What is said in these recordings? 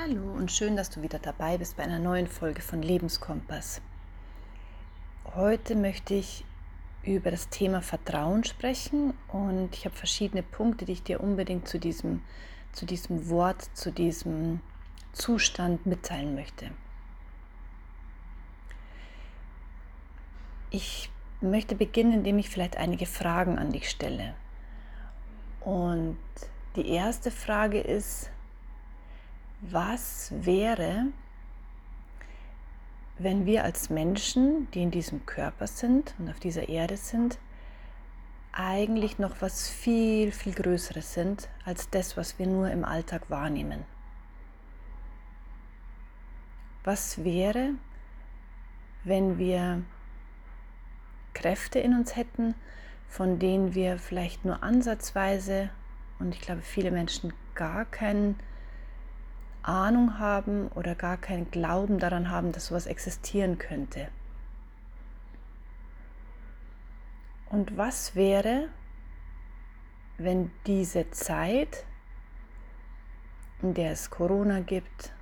Hallo und schön, dass du wieder dabei bist bei einer neuen Folge von Lebenskompass. Heute möchte ich über das Thema Vertrauen sprechen und ich habe verschiedene Punkte, die ich dir unbedingt zu diesem, zu diesem Wort, zu diesem Zustand mitteilen möchte. Ich möchte beginnen, indem ich vielleicht einige Fragen an dich stelle. Und die erste Frage ist, was wäre, wenn wir als Menschen, die in diesem Körper sind und auf dieser Erde sind, eigentlich noch was viel, viel Größeres sind als das, was wir nur im Alltag wahrnehmen. Was wäre, wenn wir Kräfte in uns hätten, von denen wir vielleicht nur ansatzweise, und ich glaube viele Menschen gar keinen Ahnung haben oder gar keinen Glauben daran haben, dass sowas existieren könnte. Und was wäre, wenn diese Zeit, in der es Corona gibt,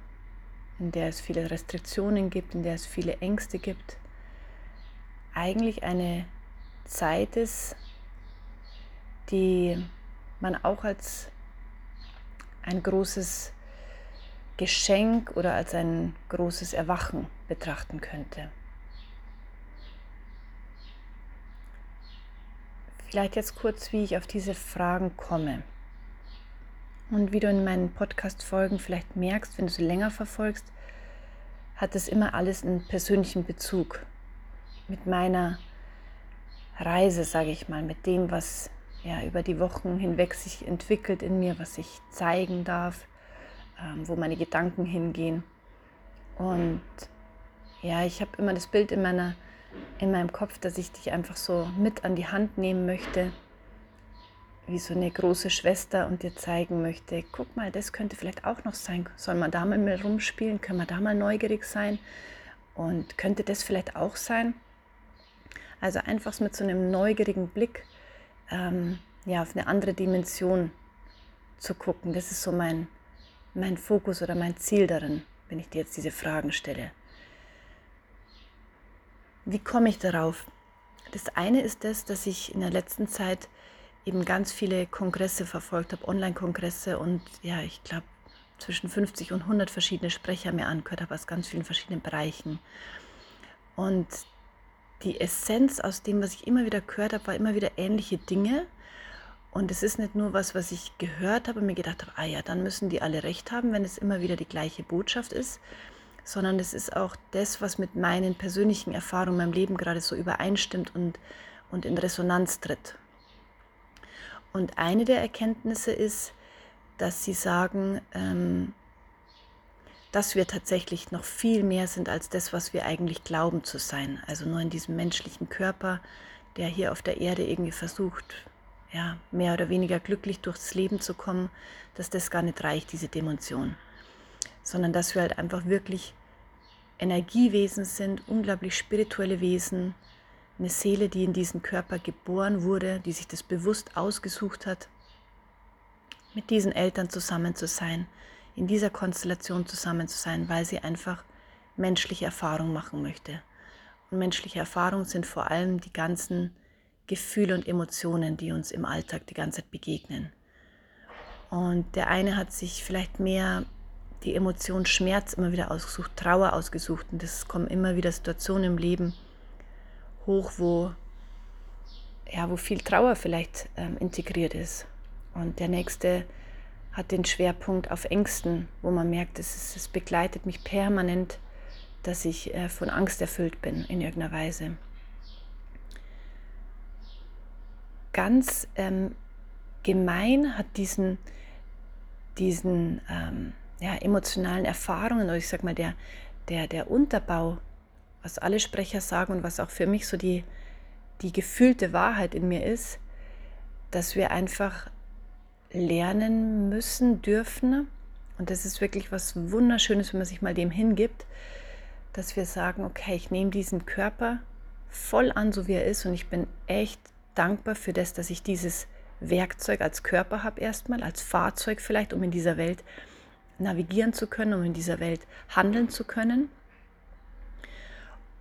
in der es viele Restriktionen gibt, in der es viele Ängste gibt, eigentlich eine Zeit ist, die man auch als ein großes Geschenk oder als ein großes Erwachen betrachten könnte. Vielleicht jetzt kurz, wie ich auf diese Fragen komme. Und wie du in meinen Podcast-Folgen vielleicht merkst, wenn du sie länger verfolgst, hat es immer alles einen persönlichen Bezug mit meiner Reise, sage ich mal, mit dem, was ja über die Wochen hinweg sich entwickelt in mir, was ich zeigen darf, ähm, wo meine Gedanken hingehen. Und ja, ich habe immer das Bild in, meiner, in meinem Kopf, dass ich dich einfach so mit an die Hand nehmen möchte, wie so eine große Schwester und dir zeigen möchte, guck mal, das könnte vielleicht auch noch sein. Soll man da mal rumspielen? Können wir da mal neugierig sein? Und könnte das vielleicht auch sein? Also einfach mit so einem neugierigen Blick ähm, ja, auf eine andere Dimension zu gucken. Das ist so mein, mein Fokus oder mein Ziel darin, wenn ich dir jetzt diese Fragen stelle. Wie komme ich darauf? Das eine ist das, dass ich in der letzten Zeit eben ganz viele Kongresse verfolgt habe, Online-Kongresse und ja, ich glaube zwischen 50 und 100 verschiedene Sprecher mir angehört habe aus ganz vielen verschiedenen Bereichen. Und die Essenz aus dem, was ich immer wieder gehört habe, war immer wieder ähnliche Dinge, und es ist nicht nur was, was ich gehört habe und mir gedacht habe, ah ja, dann müssen die alle recht haben, wenn es immer wieder die gleiche Botschaft ist, sondern es ist auch das, was mit meinen persönlichen Erfahrungen in meinem Leben gerade so übereinstimmt und, und in Resonanz tritt. Und eine der Erkenntnisse ist, dass sie sagen, ähm, dass wir tatsächlich noch viel mehr sind als das, was wir eigentlich glauben zu sein. Also nur in diesem menschlichen Körper, der hier auf der Erde irgendwie versucht, ja, mehr oder weniger glücklich durchs Leben zu kommen, dass das gar nicht reicht, diese Dimension. Sondern dass wir halt einfach wirklich Energiewesen sind, unglaublich spirituelle Wesen, eine Seele, die in diesen Körper geboren wurde, die sich das bewusst ausgesucht hat, mit diesen Eltern zusammen zu sein, in dieser Konstellation zusammen zu sein, weil sie einfach menschliche Erfahrungen machen möchte. Und menschliche Erfahrungen sind vor allem die ganzen Gefühle und Emotionen, die uns im Alltag die ganze Zeit begegnen. Und der eine hat sich vielleicht mehr die Emotion Schmerz immer wieder ausgesucht, Trauer ausgesucht. Und es kommen immer wieder Situationen im Leben hoch, wo, ja, wo viel Trauer vielleicht ähm, integriert ist. Und der nächste hat den Schwerpunkt auf Ängsten, wo man merkt, es, ist, es begleitet mich permanent, dass ich äh, von Angst erfüllt bin in irgendeiner Weise. Ganz ähm, gemein, hat diesen, diesen ähm, ja, emotionalen Erfahrungen, oder ich sag mal, der, der, der Unterbau, was alle Sprecher sagen und was auch für mich so die, die gefühlte Wahrheit in mir ist, dass wir einfach lernen müssen, dürfen, und das ist wirklich was Wunderschönes, wenn man sich mal dem hingibt, dass wir sagen, okay, ich nehme diesen Körper voll an, so wie er ist, und ich bin echt dankbar für das, dass ich dieses Werkzeug als Körper habe erstmal, als Fahrzeug vielleicht, um in dieser Welt navigieren zu können, um in dieser Welt handeln zu können.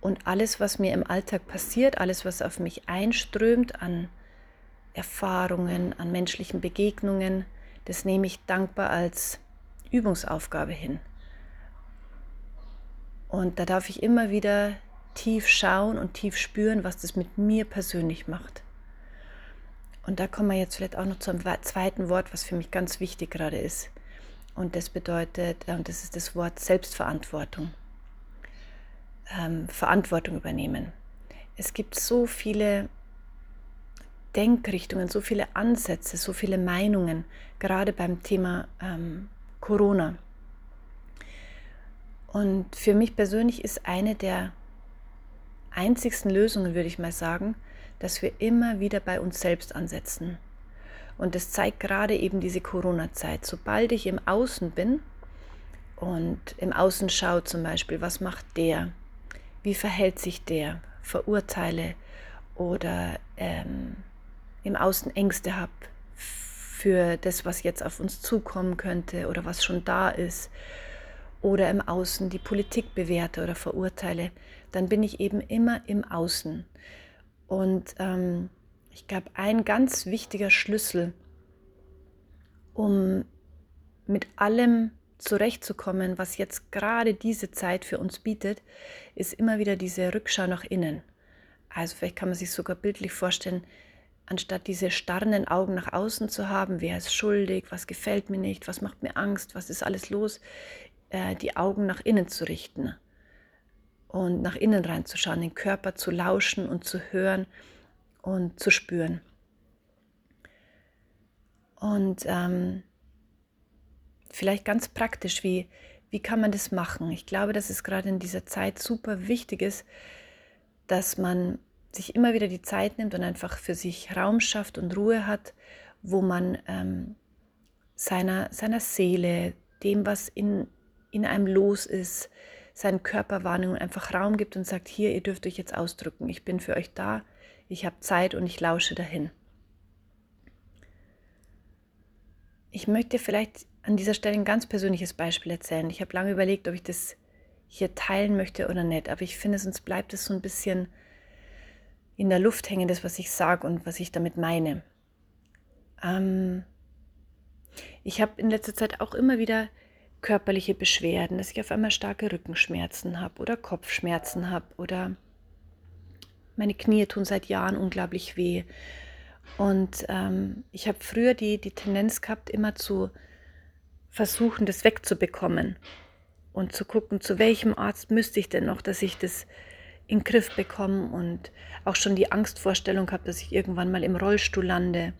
Und alles, was mir im Alltag passiert, alles, was auf mich einströmt an Erfahrungen, an menschlichen Begegnungen, das nehme ich dankbar als Übungsaufgabe hin. Und da darf ich immer wieder tief schauen und tief spüren, was das mit mir persönlich macht. Und da kommen wir jetzt vielleicht auch noch zum zweiten Wort, was für mich ganz wichtig gerade ist. Und das bedeutet, und das ist das Wort Selbstverantwortung. Ähm, Verantwortung übernehmen. Es gibt so viele Denkrichtungen, so viele Ansätze, so viele Meinungen, gerade beim Thema ähm, Corona. Und für mich persönlich ist eine der einzigsten Lösungen, würde ich mal sagen, dass wir immer wieder bei uns selbst ansetzen. Und das zeigt gerade eben diese Corona-Zeit. Sobald ich im Außen bin und im Außen schaue zum Beispiel, was macht der, wie verhält sich der, verurteile oder ähm, im Außen Ängste habe für das, was jetzt auf uns zukommen könnte oder was schon da ist, oder im Außen die Politik bewerte oder verurteile, dann bin ich eben immer im Außen. Und ähm, ich glaube, ein ganz wichtiger Schlüssel, um mit allem zurechtzukommen, was jetzt gerade diese Zeit für uns bietet, ist immer wieder diese Rückschau nach innen. Also vielleicht kann man sich sogar bildlich vorstellen, anstatt diese starrenden Augen nach außen zu haben, wer ist schuldig, was gefällt mir nicht, was macht mir Angst, was ist alles los, äh, die Augen nach innen zu richten und nach innen reinzuschauen, den Körper zu lauschen und zu hören und zu spüren. Und ähm, vielleicht ganz praktisch, wie, wie kann man das machen? Ich glaube, dass es gerade in dieser Zeit super wichtig ist, dass man sich immer wieder die Zeit nimmt und einfach für sich Raum schafft und Ruhe hat, wo man ähm, seiner, seiner Seele, dem, was in, in einem los ist, seinen Körperwahrnehmung einfach Raum gibt und sagt, hier, ihr dürft euch jetzt ausdrücken, ich bin für euch da, ich habe Zeit und ich lausche dahin. Ich möchte vielleicht an dieser Stelle ein ganz persönliches Beispiel erzählen. Ich habe lange überlegt, ob ich das hier teilen möchte oder nicht, aber ich finde, sonst bleibt es so ein bisschen in der Luft hängen, das, was ich sage und was ich damit meine. Ähm, ich habe in letzter Zeit auch immer wieder körperliche Beschwerden, dass ich auf einmal starke Rückenschmerzen habe oder Kopfschmerzen habe oder meine Knie tun seit Jahren unglaublich weh. Und ähm, ich habe früher die, die Tendenz gehabt, immer zu versuchen, das wegzubekommen und zu gucken, zu welchem Arzt müsste ich denn noch, dass ich das in den Griff bekomme und auch schon die Angstvorstellung gehabt, dass ich irgendwann mal im Rollstuhl lande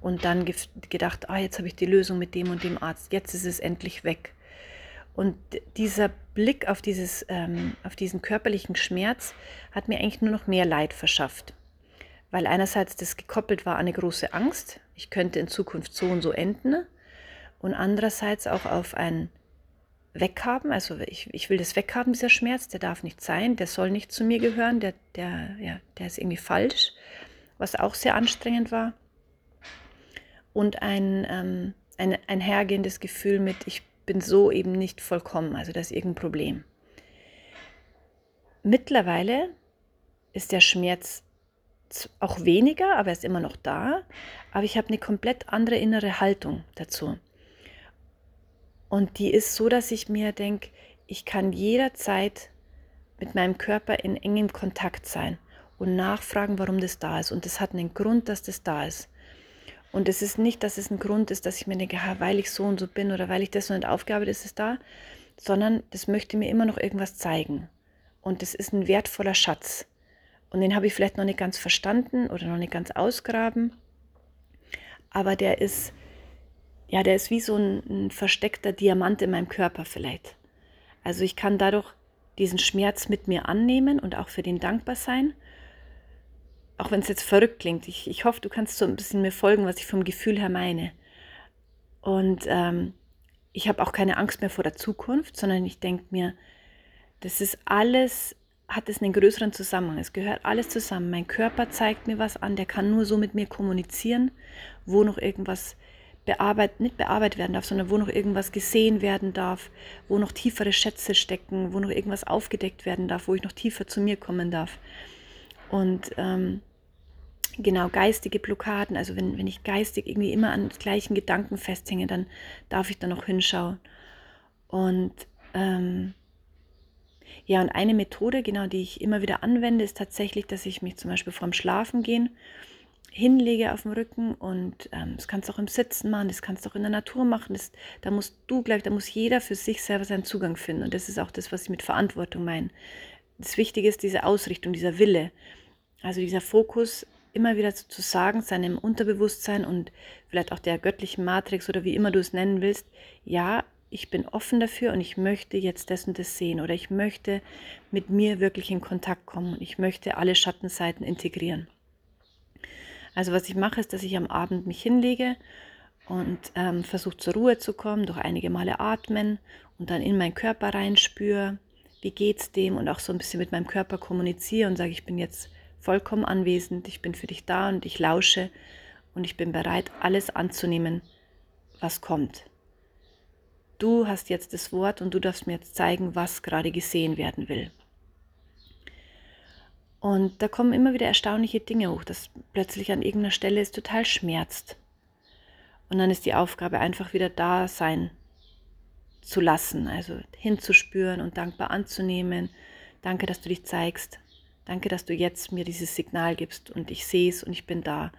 und dann gedacht, ah, jetzt habe ich die Lösung mit dem und dem Arzt, jetzt ist es endlich weg. Und dieser Blick auf, dieses, ähm, auf diesen körperlichen Schmerz hat mir eigentlich nur noch mehr Leid verschafft. Weil einerseits das gekoppelt war an eine große Angst, ich könnte in Zukunft so und so enden. Und andererseits auch auf ein Weghaben, also ich, ich will das weghaben, dieser Schmerz, der darf nicht sein, der soll nicht zu mir gehören, der, der, ja, der ist irgendwie falsch, was auch sehr anstrengend war. Und ein, ähm, ein einhergehendes Gefühl mit, ich bin so eben nicht vollkommen, also da ist irgendein Problem. Mittlerweile ist der Schmerz auch weniger, aber er ist immer noch da, aber ich habe eine komplett andere innere Haltung dazu. Und die ist so, dass ich mir denke, ich kann jederzeit mit meinem Körper in engem Kontakt sein und nachfragen, warum das da ist. Und das hat einen Grund, dass das da ist. Und es ist nicht, dass es ein Grund ist, dass ich mir denke, weil ich so und so bin oder weil ich das so nicht aufgabe, ist es da, sondern das möchte mir immer noch irgendwas zeigen. Und das ist ein wertvoller Schatz. Und den habe ich vielleicht noch nicht ganz verstanden oder noch nicht ganz ausgraben. Aber der ist, ja, der ist wie so ein, ein versteckter Diamant in meinem Körper vielleicht. Also ich kann dadurch diesen Schmerz mit mir annehmen und auch für den dankbar sein auch wenn es jetzt verrückt klingt, ich, ich hoffe, du kannst so ein bisschen mir folgen, was ich vom Gefühl her meine. Und ähm, ich habe auch keine Angst mehr vor der Zukunft, sondern ich denke mir, das ist alles, hat es einen größeren Zusammenhang. Es gehört alles zusammen. Mein Körper zeigt mir was an, der kann nur so mit mir kommunizieren, wo noch irgendwas bearbeitet, nicht bearbeitet werden darf, sondern wo noch irgendwas gesehen werden darf, wo noch tiefere Schätze stecken, wo noch irgendwas aufgedeckt werden darf, wo ich noch tiefer zu mir kommen darf. Und ähm, genau geistige Blockaden, also wenn, wenn ich geistig irgendwie immer an gleichen Gedanken festhänge, dann darf ich da noch hinschauen. Und ähm, ja, und eine Methode, genau, die ich immer wieder anwende, ist tatsächlich, dass ich mich zum Beispiel vorm Schlafengehen hinlege auf dem Rücken und ähm, das kannst du auch im Sitzen machen, das kannst du auch in der Natur machen. Das, da musst du gleich, da muss jeder für sich selber seinen Zugang finden. Und das ist auch das, was ich mit Verantwortung meine. Das Wichtige ist diese Ausrichtung, dieser Wille. Also dieser Fokus, immer wieder zu sagen, seinem Unterbewusstsein und vielleicht auch der göttlichen Matrix oder wie immer du es nennen willst, ja, ich bin offen dafür und ich möchte jetzt das und das sehen oder ich möchte mit mir wirklich in Kontakt kommen und ich möchte alle Schattenseiten integrieren. Also was ich mache, ist, dass ich am Abend mich hinlege und ähm, versuche zur Ruhe zu kommen, durch einige Male atmen und dann in meinen Körper reinspüre, wie geht's dem und auch so ein bisschen mit meinem Körper kommuniziere und sage, ich bin jetzt vollkommen anwesend, ich bin für dich da und ich lausche und ich bin bereit, alles anzunehmen, was kommt du hast jetzt das Wort und du darfst mir jetzt zeigen, was gerade gesehen werden will. Und da kommen immer wieder erstaunliche Dinge hoch, dass plötzlich an irgendeiner Stelle es total schmerzt. Und dann ist die Aufgabe einfach wieder da sein zu lassen, also hinzuspüren und dankbar anzunehmen. Danke, dass du dich zeigst. Danke, dass du jetzt mir dieses Signal gibst und ich sehe es und ich bin da.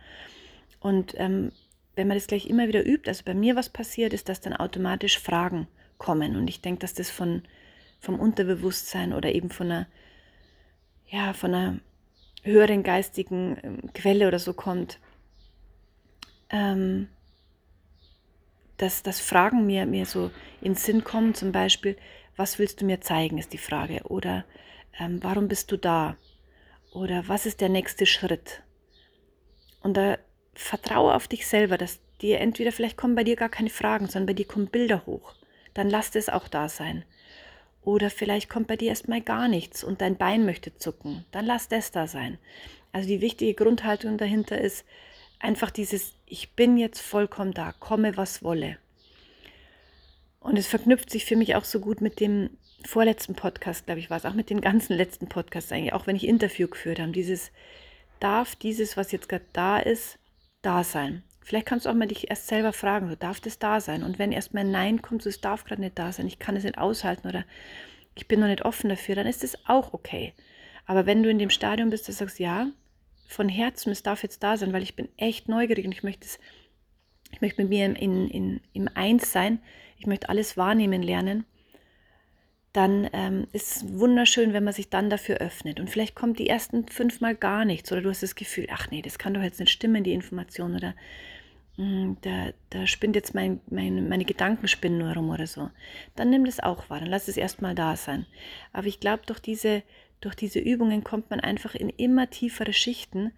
Und ähm, wenn man das gleich immer wieder übt, also bei mir was passiert, ist, dass dann automatisch Fragen kommen. Und ich denke, dass das von, vom Unterbewusstsein oder eben von einer, ja, von einer höheren geistigen ähm, Quelle oder so kommt. Ähm, dass, dass Fragen mir, mir so in Sinn kommen, zum Beispiel, was willst du mir zeigen, ist die Frage. Oder ähm, warum bist du da? Oder was ist der nächste Schritt? Und da vertraue auf dich selber, dass dir entweder vielleicht kommen bei dir gar keine Fragen, sondern bei dir kommen Bilder hoch. Dann lass es auch da sein. Oder vielleicht kommt bei dir erstmal gar nichts und dein Bein möchte zucken. Dann lass das da sein. Also die wichtige Grundhaltung dahinter ist einfach dieses, ich bin jetzt vollkommen da, komme was wolle. Und es verknüpft sich für mich auch so gut mit dem vorletzten Podcast, glaube ich, war es, auch mit den ganzen letzten Podcasts eigentlich, auch wenn ich Interview geführt habe. Dieses, darf dieses, was jetzt gerade da ist, da sein. Vielleicht kannst du auch mal dich erst selber fragen, so darf das da sein? Und wenn erst mal Nein kommt, so es darf gerade nicht da sein, ich kann es nicht aushalten oder ich bin noch nicht offen dafür, dann ist es auch okay. Aber wenn du in dem Stadium bist, dass du sagst, ja, von Herzen, es darf jetzt da sein, weil ich bin echt neugierig und ich möchte es, ich möchte mit mir in, in, in, im Eins sein, ich möchte alles wahrnehmen lernen, dann ähm, ist es wunderschön, wenn man sich dann dafür öffnet. Und vielleicht kommt die ersten fünfmal gar nichts oder du hast das Gefühl, ach nee, das kann doch jetzt nicht stimmen, die Information oder mh, hm, da, da spinnt jetzt mein, mein, meine Gedankenspinnen nur rum oder so. Dann nimm das auch wahr, dann lass es erstmal da sein. Aber ich glaube, durch diese, durch diese Übungen kommt man einfach in immer tiefere Schichten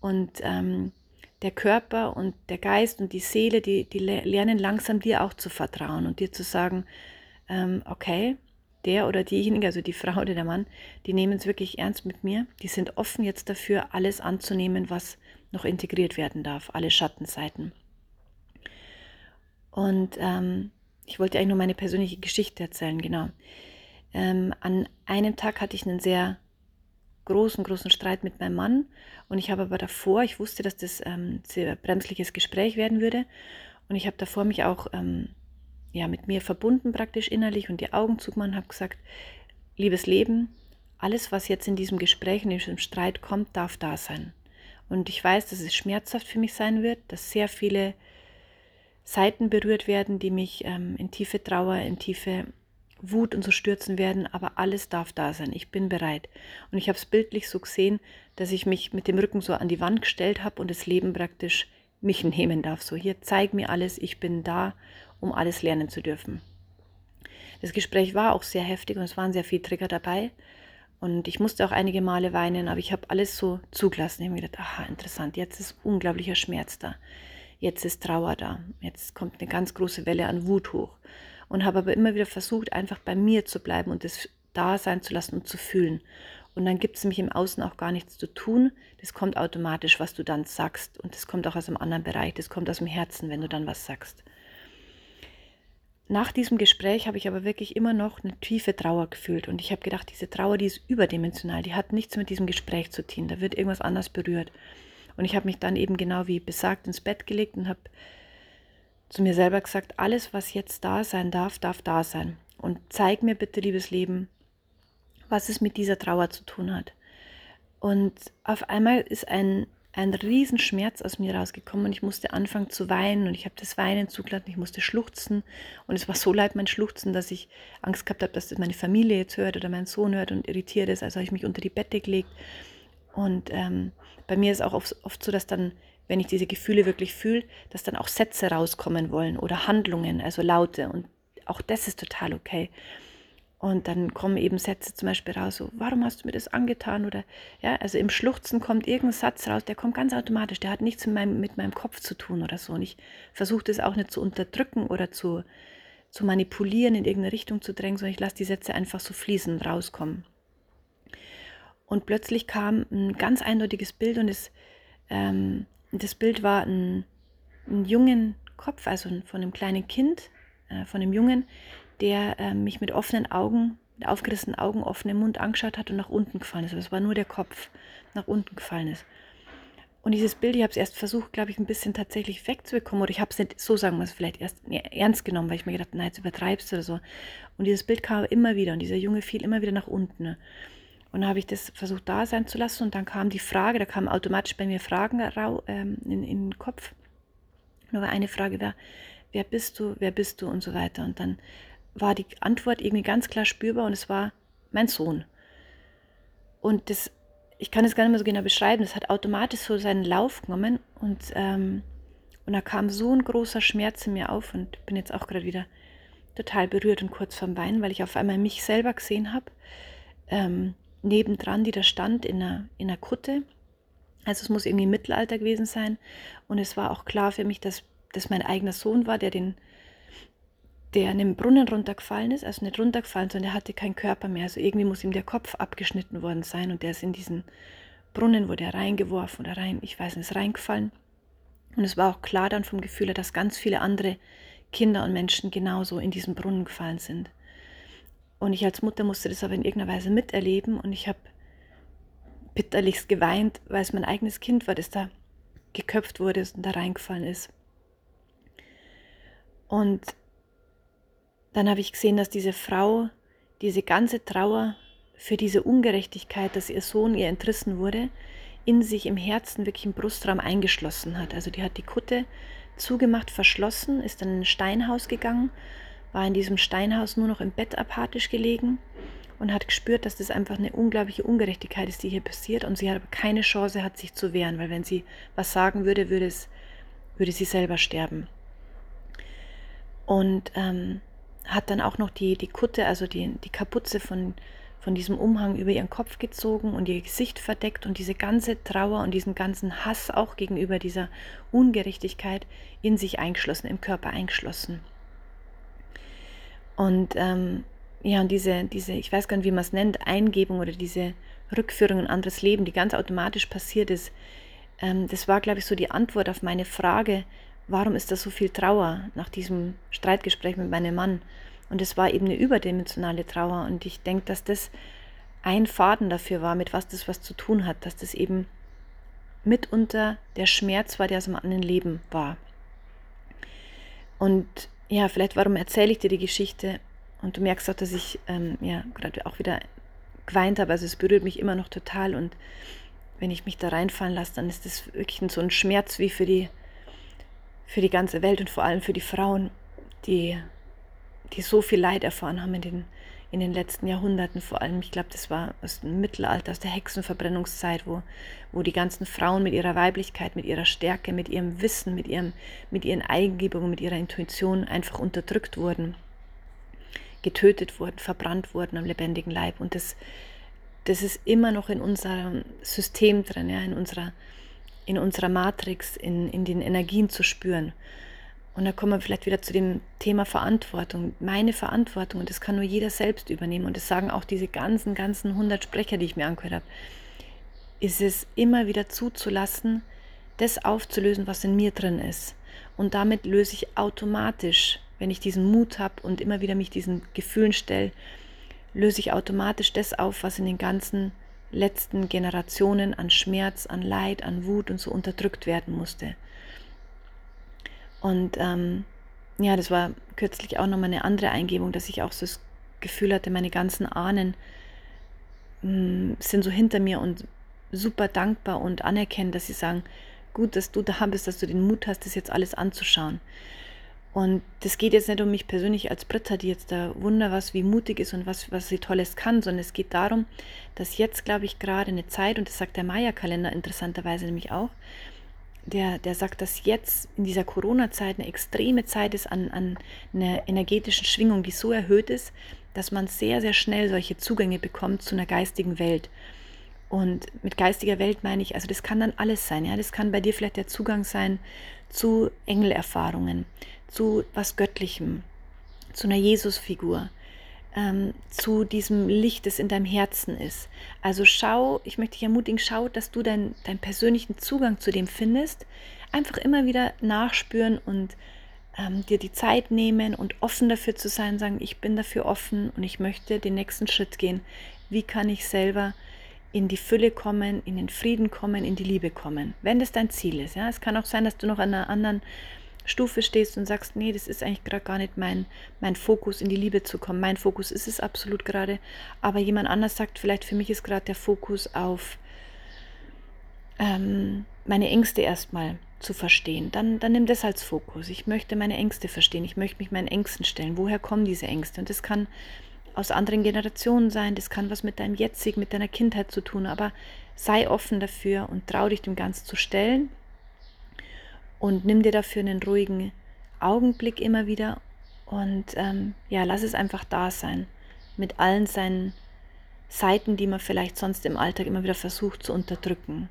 und ähm, der Körper und der Geist und die Seele, die, die lernen langsam dir auch zu vertrauen und dir zu sagen, ähm, okay, der oder diejenige, also die Frau oder der Mann, die nehmen es wirklich ernst mit mir. Die sind offen jetzt dafür, alles anzunehmen, was noch integriert werden darf, alle Schattenseiten. Und ähm, ich wollte eigentlich nur meine persönliche Geschichte erzählen, genau. Ähm, an einem Tag hatte ich einen sehr großen, großen Streit mit meinem Mann und ich habe aber davor, ich wusste, dass das ähm, ein sehr bremsliches Gespräch werden würde und ich habe davor mich auch ähm, ja, mit mir verbunden praktisch innerlich und die Augen zugemacht und habe gesagt, liebes Leben, alles, was jetzt in diesem Gespräch, in diesem Streit kommt, darf da sein. Und ich weiß, dass es schmerzhaft für mich sein wird, dass sehr viele Seiten berührt werden, die mich ähm, in tiefe Trauer, in tiefe Wut und so stürzen werden, aber alles darf da sein. Ich bin bereit. Und ich habe es bildlich so gesehen, dass ich mich mit dem Rücken so an die Wand gestellt habe und das Leben praktisch mich nehmen darf. So, hier zeig mir alles, ich bin da um alles lernen zu dürfen. Das Gespräch war auch sehr heftig und es waren sehr viele Trigger dabei. Und ich musste auch einige Male weinen, aber ich habe alles so zugelassen. Ich habe mir gedacht, aha, interessant, jetzt ist unglaublicher Schmerz da. Jetzt ist Trauer da. Jetzt kommt eine ganz große Welle an Wut hoch. Und habe aber immer wieder versucht, einfach bei mir zu bleiben und es da sein zu lassen und zu fühlen. Und dann gibt es nämlich im Außen auch gar nichts zu tun. Das kommt automatisch, was du dann sagst. Und das kommt auch aus einem anderen Bereich. Das kommt aus dem Herzen, wenn du dann was sagst. Nach diesem Gespräch habe ich aber wirklich immer noch eine tiefe Trauer gefühlt. Und ich habe gedacht, diese Trauer, die ist überdimensional. Die hat nichts mit diesem Gespräch zu tun. Da wird irgendwas anders berührt. Und ich habe mich dann eben genau wie besagt ins Bett gelegt und habe zu mir selber gesagt, alles, was jetzt da sein darf, darf da sein. Und zeig mir bitte, liebes Leben, was es mit dieser Trauer zu tun hat. Und auf einmal ist ein, ein Riesenschmerz aus mir rausgekommen und ich musste anfangen zu weinen und ich habe das Weinen zugelassen, ich musste schluchzen und es war so leid mein Schluchzen, dass ich Angst gehabt habe, dass das meine Familie jetzt hört oder mein Sohn hört und irritiert ist. Also habe ich mich unter die Bette gelegt und ähm, bei mir ist auch oft, oft so, dass dann wenn ich diese Gefühle wirklich fühle, dass dann auch Sätze rauskommen wollen oder Handlungen, also Laute. Und auch das ist total okay. Und dann kommen eben Sätze zum Beispiel raus, so, warum hast du mir das angetan? Oder ja, also im Schluchzen kommt irgendein Satz raus, der kommt ganz automatisch, der hat nichts mit meinem, mit meinem Kopf zu tun oder so. Und ich versuche das auch nicht zu unterdrücken oder zu, zu manipulieren, in irgendeine Richtung zu drängen, sondern ich lasse die Sätze einfach so fließen rauskommen. Und plötzlich kam ein ganz eindeutiges Bild und es, ähm, das Bild war ein, ein jungen Kopf, also von einem kleinen Kind, äh, von einem Jungen, der äh, mich mit offenen Augen, mit aufgerissenen Augen, offenem Mund angeschaut hat und nach unten gefallen ist. Aber es war nur der Kopf, nach unten gefallen ist. Und dieses Bild, ich habe es erst versucht, glaube ich, ein bisschen tatsächlich wegzubekommen. Oder ich habe es nicht, so sagen wir es, vielleicht erst ernst genommen, weil ich mir gedacht nein, jetzt übertreibst du oder so. Und dieses Bild kam immer wieder und dieser Junge fiel immer wieder nach unten. Ne? Und dann habe ich das versucht da sein zu lassen und dann kam die Frage, da kamen automatisch bei mir Fragen ähm, in, in den Kopf. Nur eine Frage war, wer bist du, wer bist du und so weiter. Und dann war die Antwort irgendwie ganz klar spürbar und es war mein Sohn. Und das, ich kann es gar nicht mehr so genau beschreiben, das hat automatisch so seinen Lauf genommen und, ähm, und da kam so ein großer Schmerz in mir auf und bin jetzt auch gerade wieder total berührt und kurz vorm Weinen, weil ich auf einmal mich selber gesehen habe, ähm, nebendran, die da stand in einer, in einer Kutte. Also es muss irgendwie Mittelalter gewesen sein und es war auch klar für mich, dass das mein eigener Sohn war, der den der in den Brunnen runtergefallen ist, also nicht runtergefallen, sondern er hatte keinen Körper mehr. Also irgendwie muss ihm der Kopf abgeschnitten worden sein und der ist in diesen Brunnen, wurde er reingeworfen oder rein, ich weiß nicht, ist reingefallen. Und es war auch klar dann vom Gefühl her, dass ganz viele andere Kinder und Menschen genauso in diesen Brunnen gefallen sind. Und ich als Mutter musste das aber in irgendeiner Weise miterleben und ich habe bitterlichst geweint, weil es mein eigenes Kind war, das da geköpft wurde und da reingefallen ist. Und dann habe ich gesehen, dass diese Frau diese ganze Trauer für diese Ungerechtigkeit, dass ihr Sohn ihr entrissen wurde, in sich im Herzen, wirklich im Brustraum eingeschlossen hat. Also die hat die Kutte zugemacht, verschlossen, ist dann in ein Steinhaus gegangen, war in diesem Steinhaus nur noch im Bett apathisch gelegen und hat gespürt, dass das einfach eine unglaubliche Ungerechtigkeit ist, die hier passiert. Und sie hat aber keine Chance, hat sich zu wehren, weil wenn sie was sagen würde, würde, es, würde sie selber sterben. Und ähm, hat dann auch noch die, die Kutte, also die, die Kapuze von, von diesem Umhang über ihren Kopf gezogen und ihr Gesicht verdeckt und diese ganze Trauer und diesen ganzen Hass auch gegenüber dieser Ungerechtigkeit in sich eingeschlossen, im Körper eingeschlossen. Und ähm, ja, und diese, diese, ich weiß gar nicht, wie man es nennt, Eingebung oder diese Rückführung in ein anderes Leben, die ganz automatisch passiert ist, ähm, das war, glaube ich, so die Antwort auf meine Frage, warum ist da so viel Trauer nach diesem Streitgespräch mit meinem Mann? Und es war eben eine überdimensionale Trauer. Und ich denke, dass das ein Faden dafür war, mit was das was zu tun hat, dass das eben mitunter der Schmerz war, der aus einem anderen Leben war. Und ja, vielleicht warum erzähle ich dir die Geschichte? Und du merkst auch, dass ich ähm, ja gerade auch wieder geweint habe. Also es berührt mich immer noch total. Und wenn ich mich da reinfallen lasse, dann ist das wirklich so ein Schmerz wie für die für die ganze Welt und vor allem für die Frauen, die, die so viel Leid erfahren haben in den, in den letzten Jahrhunderten. Vor allem, ich glaube, das war aus dem Mittelalter, aus der Hexenverbrennungszeit, wo, wo die ganzen Frauen mit ihrer Weiblichkeit, mit ihrer Stärke, mit ihrem Wissen, mit, ihrem, mit ihren Eingebungen, mit ihrer Intuition einfach unterdrückt wurden, getötet wurden, verbrannt wurden am lebendigen Leib. Und das, das ist immer noch in unserem System drin, ja, in unserer in unserer Matrix, in, in den Energien zu spüren. Und da kommen wir vielleicht wieder zu dem Thema Verantwortung. Meine Verantwortung, und das kann nur jeder selbst übernehmen. Und das sagen auch diese ganzen, ganzen 100 Sprecher, die ich mir angehört habe, ist es immer wieder zuzulassen, das aufzulösen, was in mir drin ist. Und damit löse ich automatisch, wenn ich diesen Mut habe und immer wieder mich diesen Gefühlen stelle, löse ich automatisch das auf, was in den ganzen letzten Generationen an Schmerz, an Leid, an Wut und so unterdrückt werden musste. Und ähm, ja, das war kürzlich auch nochmal eine andere Eingebung, dass ich auch so das Gefühl hatte, meine ganzen Ahnen mh, hm, sind so hinter mir und super dankbar und anerkennen, dass sie sagen, gut, dass du da bist, dass du den Mut hast, das jetzt alles anzuschauen. Und das geht jetzt nicht um mich persönlich als Britta, die jetzt da wunder was, wie mutig ist und was, was sie Tolles kann, sondern es geht darum, dass jetzt, glaube ich, gerade eine Zeit, und das sagt der Maya-Kalender interessanterweise nämlich auch, der, der sagt, dass jetzt in dieser Corona-Zeit eine extreme Zeit ist an, an einer energetischen Schwingung, die so erhöht ist, dass man sehr, sehr schnell solche Zugänge bekommt zu einer geistigen Welt. Und mit geistiger Welt meine ich, also das kann dann alles sein. Ja? Das kann bei dir vielleicht der Zugang sein zu Engelerfahrungen, zu was Göttlichem, zu einer Jesusfigur, ähm, zu diesem Licht, das in deinem Herzen ist. Also schau, ich möchte dich ermutigen, schau, dass du deinen dein persönlichen Zugang zu dem findest. Einfach immer wieder nachspüren und ähm, dir die Zeit nehmen und offen dafür zu sein, sagen, ich bin dafür offen und ich möchte den nächsten Schritt gehen. Wie kann ich selber in die Fülle kommen, in den Frieden kommen, in die Liebe kommen, wenn das dein Ziel ist. Ja, es kann auch sein, dass du noch an einer anderen Stufe stehst und sagst, nee, das ist eigentlich gerade gar nicht mein, mein Fokus, in die Liebe zu kommen. Mein Fokus ist es absolut gerade. Aber jemand anders sagt, vielleicht für mich ist gerade der Fokus auf ähm, meine Ängste erstmal zu verstehen. Dann, dann nimm das als Fokus. Ich möchte meine Ängste verstehen. Ich möchte mich meinen Ängsten stellen. Woher kommen diese Ängste? Und das kann aus anderen Generationen sein. Das kann was mit deinem jetzigen, mit deiner Kindheit zu tun. Aber sei offen dafür und trau dich dem Ganzen zu stellen und nimm dir dafür einen ruhigen Augenblick immer wieder und ähm, ja, lass es einfach da sein mit allen seinen Seiten, die man vielleicht sonst im Alltag immer wieder versucht zu unterdrücken.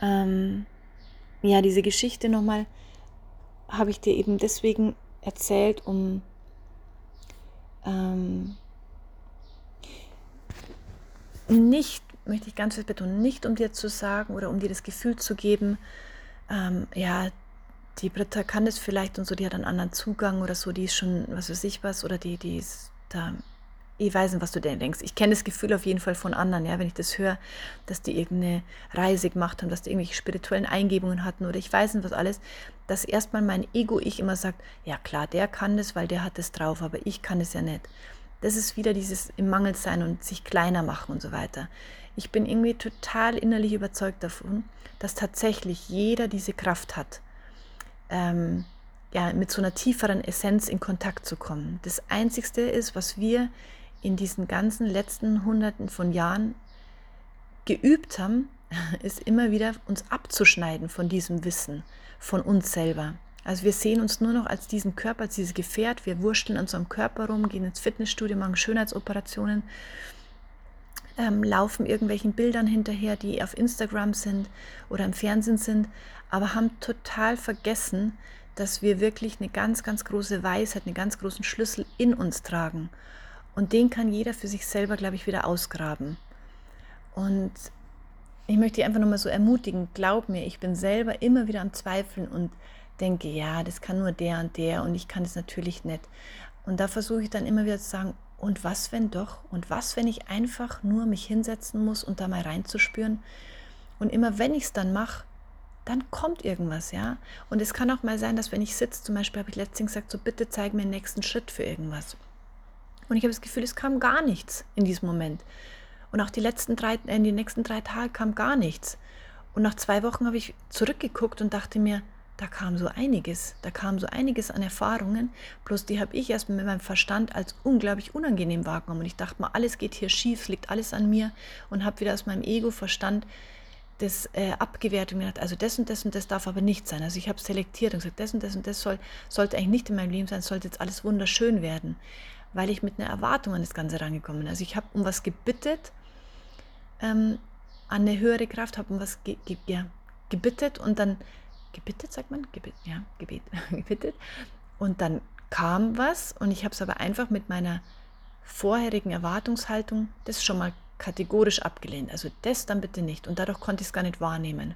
Ähm, ja, diese Geschichte nochmal habe ich dir eben deswegen erzählt, um ähm, nicht möchte ich ganz fest betonen, nicht um dir zu sagen oder um dir das Gefühl zu geben, ähm, ja, die Britta kann das vielleicht und so, die hat einen anderen Zugang oder so, die ist schon, was weiß ich was, oder die, die ist da, ich weiß nicht, was du denn denkst. Ich kenne das Gefühl auf jeden Fall von anderen, ja, wenn ich das höre, dass die irgendeine Reise gemacht haben, dass die irgendwelche spirituellen Eingebungen hatten oder ich weiß nicht was alles, dass erstmal mein Ego-Ich immer sagt, ja klar, der kann das, weil der hat das drauf, aber ich kann es ja nicht. Das ist wieder dieses im Mangel sein und sich kleiner machen und so weiter. Ich bin irgendwie total innerlich überzeugt davon, dass tatsächlich jeder diese Kraft hat, ähm, ja, mit so einer tieferen Essenz in Kontakt zu kommen. Das Einzigste ist, was wir in diesen ganzen letzten Hunderten von Jahren geübt haben, ist immer wieder uns abzuschneiden von diesem Wissen, von uns selber. Also wir sehen uns nur noch als diesen Körper, als dieses Gefährt. Wir wurschteln an unserem Körper rum, gehen ins Fitnessstudio, machen Schönheitsoperationen ähm, laufen irgendwelchen Bildern hinterher, die auf Instagram sind oder im Fernsehen sind, aber haben total vergessen, dass wir wirklich eine ganz, ganz große Weisheit, einen ganz großen Schlüssel in uns tragen. Und den kann jeder für sich selber, glaube ich, wieder ausgraben. Und ich möchte dich einfach nochmal so ermutigen, glaub mir, ich bin selber immer wieder am Zweifeln und denke, ja, das kann nur der und der und ich kann es natürlich nicht. Und da versuche ich dann immer wieder zu sagen, und was, wenn doch? Und was, wenn ich einfach nur mich hinsetzen muss und da mal reinzuspüren? Und immer wenn ich es dann mache, dann kommt irgendwas, ja. Und es kann auch mal sein, dass wenn ich sitze, zum Beispiel habe ich letztens gesagt, so bitte zeig mir den nächsten Schritt für irgendwas. Und ich habe das Gefühl, es kam gar nichts in diesem Moment. Und auch die letzten drei, äh, die nächsten drei Tage kam gar nichts. Und nach zwei Wochen habe ich zurückgeguckt und dachte mir, da kam so einiges, da kam so einiges an Erfahrungen, bloß die habe ich erst mit meinem Verstand als unglaublich unangenehm wahrgenommen. Und ich dachte mal, alles geht hier schief, es liegt alles an mir und habe wieder aus meinem Ego-Verstand das äh, abgewertet und gedacht, also das und das und das darf aber nicht sein. Also ich habe selektiert und gesagt, das und das und das soll, sollte eigentlich nicht in meinem Leben sein, sollte jetzt alles wunderschön werden, weil ich mit einer Erwartung an das Ganze rangekommen bin. Also ich habe um was gebittet, ähm, an eine höhere Kraft, habe um was ge ge ja, gebittet und dann gebittet, sagt man, Gebet, ja, Gebet, gebittet. Und dann kam was und ich habe es aber einfach mit meiner vorherigen Erwartungshaltung das schon mal kategorisch abgelehnt. Also das dann bitte nicht. Und dadurch konnte ich es gar nicht wahrnehmen.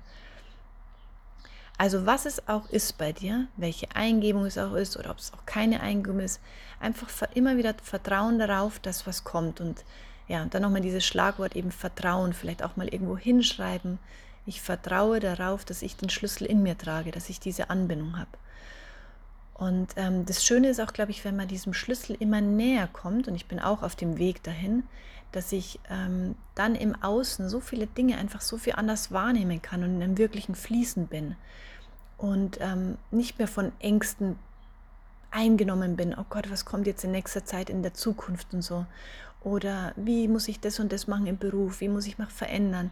Also was es auch ist bei dir, welche Eingebung es auch ist oder ob es auch keine Eingebung ist, einfach immer wieder Vertrauen darauf, dass was kommt. Und ja, und dann nochmal dieses Schlagwort eben Vertrauen, vielleicht auch mal irgendwo hinschreiben. Ich vertraue darauf, dass ich den Schlüssel in mir trage, dass ich diese Anbindung habe. Und ähm, das Schöne ist auch, glaube ich, wenn man diesem Schlüssel immer näher kommt, und ich bin auch auf dem Weg dahin, dass ich ähm, dann im Außen so viele Dinge einfach so viel anders wahrnehmen kann und in einem wirklichen Fließen bin und ähm, nicht mehr von Ängsten eingenommen bin. Oh Gott, was kommt jetzt in nächster Zeit in der Zukunft und so? Oder wie muss ich das und das machen im Beruf? Wie muss ich mich verändern?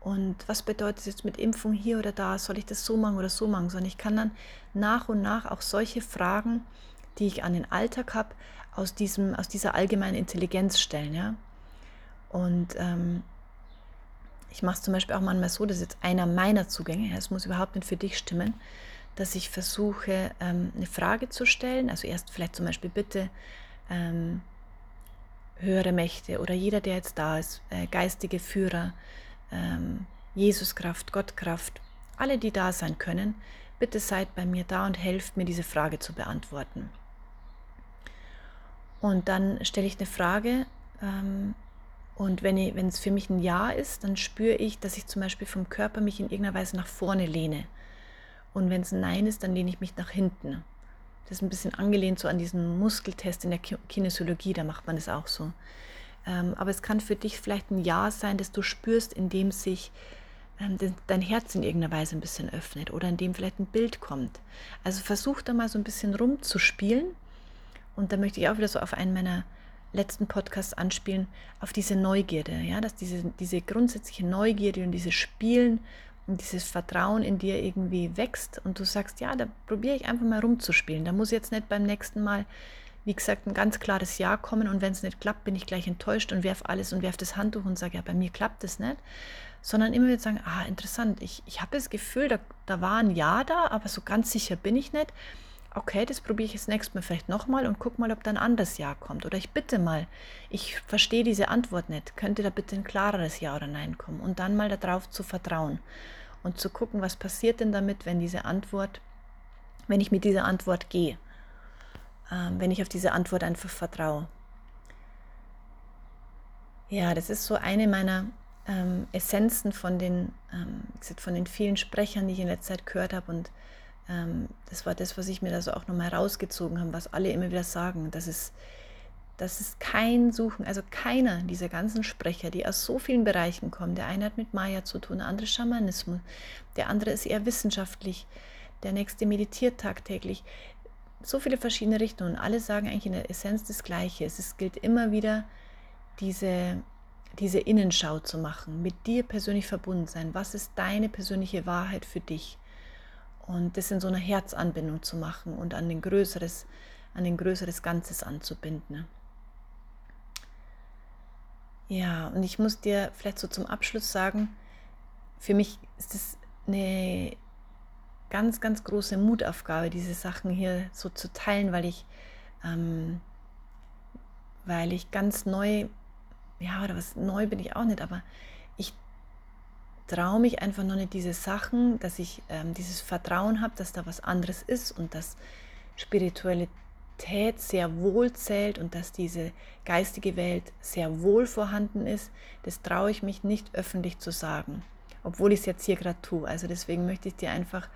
Und was bedeutet es jetzt mit Impfung hier oder da? Soll ich das so machen oder so machen? Sondern ich kann dann nach und nach auch solche Fragen, die ich an den Alltag habe, aus, diesem, aus dieser allgemeinen Intelligenz stellen. Ja? Und ähm, ich mache es zum Beispiel auch manchmal so, das ist jetzt einer meiner Zugänge, es muss überhaupt nicht für dich stimmen, dass ich versuche, ähm, eine Frage zu stellen. Also erst vielleicht zum Beispiel bitte ähm, höhere Mächte oder jeder, der jetzt da ist, äh, geistige Führer, ähm, Jesuskraft, Gottkraft, alle, die da sein können, bitte seid bei mir da und helft mir, diese Frage zu beantworten. Und dann stelle ich eine Frage ähm, und wenn, ich, wenn es für mich ein Ja ist, dann spüre ich, dass ich zum Beispiel vom Körper mich in irgendeiner Weise nach vorne lehne. Und wenn es ein Nein ist, dann lehne ich mich nach hinten. Das ist ein bisschen angelehnt so an diesen Muskeltest in der Kinesiologie, da macht man das auch so. Ähm, aber es kann für dich vielleicht ein Ja sein, das du spürst, indem sich ähm, dein Herz in irgendeiner Weise ein bisschen öffnet oder indem vielleicht ein Bild kommt. Also versuch da mal so ein bisschen rumzuspielen. Und da möchte ich auch wieder so auf einen meiner letzten Podcast anspielen, auf diese Neugierde, ja, dass diese, diese grundsätzliche Neugierde und dieses Spielen und dieses Vertrauen in dir irgendwie wächst und du sagst, ja, da probiere ich einfach mal rumzuspielen. Da muss jetzt nicht beim nächsten Mal, wie gesagt, ein ganz klares Ja kommen und wenn es nicht klappt, bin ich gleich enttäuscht und werf alles und werf das Handtuch und sage, ja, bei mir klappt es nicht, sondern immer wieder sagen, ah, interessant, ich, ich habe das Gefühl, da, da war ein Ja da, aber so ganz sicher bin ich nicht okay, das probiere ich jetzt nächstes Mal vielleicht nochmal und guck mal, ob da ein anderes Ja kommt. Oder ich bitte mal, ich verstehe diese Antwort nicht. Könnte da bitte ein klareres Ja oder Nein kommen? Und dann mal darauf zu vertrauen und zu gucken, was passiert denn damit, wenn diese Antwort, wenn ich mit dieser Antwort gehe, wenn ich auf diese Antwort einfach vertraue. Ja, das ist so eine meiner ähm, Essenzen von den, ähm, von den vielen Sprechern, die ich in letzter Zeit gehört habe. Und ähm, das war das, was ich mir da so auch nochmal rausgezogen habe, was alle immer wieder sagen, dass es, dass es kein Suchen, also keiner dieser ganzen Sprecher, die aus so vielen Bereichen kommen, der eine hat mit Maya zu tun, der andere Schamanismus, der andere ist eher wissenschaftlich, der nächste meditiert tagtäglich, so viele verschiedene Richtungen. Alle sagen eigentlich in der Essenz das Gleiche. Es gilt immer wieder, diese, diese Innenschau zu machen, mit dir persönlich verbunden sein. Was ist deine persönliche Wahrheit für dich? und das in so einer Herzanbindung zu machen und an den größeres, an den größeres Ganzes anzubinden. Ja, und ich muss dir vielleicht so zum Abschluss sagen, für mich ist es eine ganz, ganz große Mutaufgabe, diese Sachen hier so zu teilen, weil ich, ähm, weil ich ganz neu, ja, oder was neu bin ich auch nicht, aber ich traue mich einfach noch nicht diese Sachen, dass ich ähm, dieses Vertrauen habe, dass da was anderes ist und dass Spiritualität sehr wohl zählt und dass diese geistige Welt sehr wohl vorhanden ist, das traue ich mich nicht öffentlich zu sagen, obwohl ich es jetzt hier gerade tue. Also deswegen möchte ich dir einfach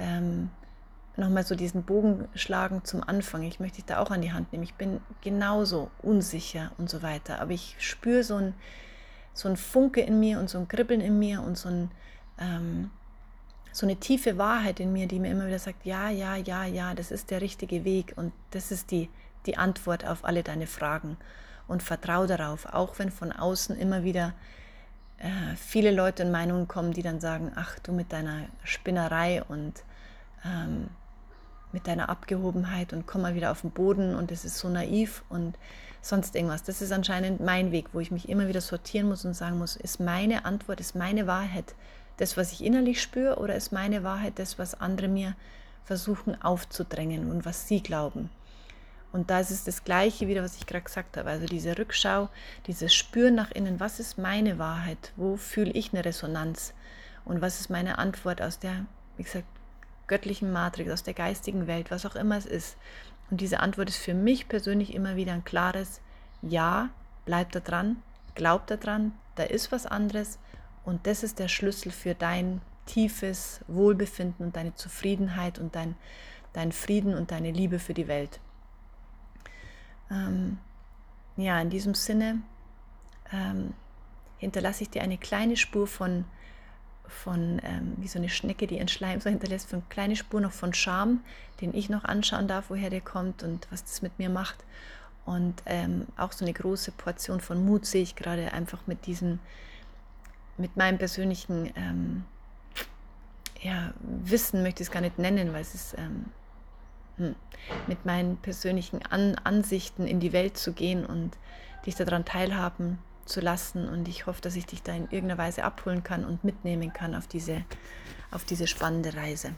ähm, nochmal so diesen Bogen schlagen zum Anfang. Ich möchte dich da auch an die Hand nehmen. Ich bin genauso unsicher und so weiter, aber ich spüre so ein so ein Funke in mir und so ein Kribbeln in mir und so, ein, ähm, so eine tiefe Wahrheit in mir, die mir immer wieder sagt, ja, ja, ja, ja, das ist der richtige Weg und das ist die, die Antwort auf alle deine Fragen. Und vertraue darauf, auch wenn von außen immer wieder äh, viele Leute und Meinungen kommen, die dann sagen, ach du mit deiner Spinnerei und ähm, mit deiner Abgehobenheit und komm mal wieder auf den Boden und es ist so naiv und sonst irgendwas. Das ist anscheinend mein Weg, wo ich mich immer wieder sortieren muss und sagen muss, ist meine Antwort, ist meine Wahrheit das, was ich innerlich spüre, oder ist meine Wahrheit das, was andere mir versuchen aufzudrängen und was sie glauben? Und da ist es das Gleiche wieder, was ich gerade gesagt habe. Also diese Rückschau, dieses Spüren nach innen, was ist meine Wahrheit? Wo fühle ich eine Resonanz? Und was ist meine Antwort aus der, wie gesagt, göttlichen Matrix, aus der geistigen Welt, was auch immer es ist? Und diese Antwort ist für mich persönlich immer wieder ein klares Ja, bleib da dran, glaub da dran, da ist was anderes und das ist der Schlüssel für dein tiefes Wohlbefinden und deine Zufriedenheit und dein, dein Frieden und deine Liebe für die Welt. Ähm, ja, in diesem Sinne ähm, hinterlasse ich dir eine kleine Spur von, von ähm, wie so eine Schnecke, die ihren Schleim so hinterlässt, von eine kleine Spur noch von Scham, den ich noch anschauen darf, woher der kommt und was das mit mir macht. Und ähm, auch so eine große Portion von Mut sehe ich gerade einfach mit diesem, mit meinem persönlichen ähm, ja, Wissen möchte ich es gar nicht nennen, weil es ist ähm, hm, mit meinen persönlichen An Ansichten in die Welt zu gehen und dich daran teilhaben zu lassen. Und ich hoffe, dass ich dich da in irgendeiner Weise abholen kann und mitnehmen kann auf diese, auf diese spannende Reise.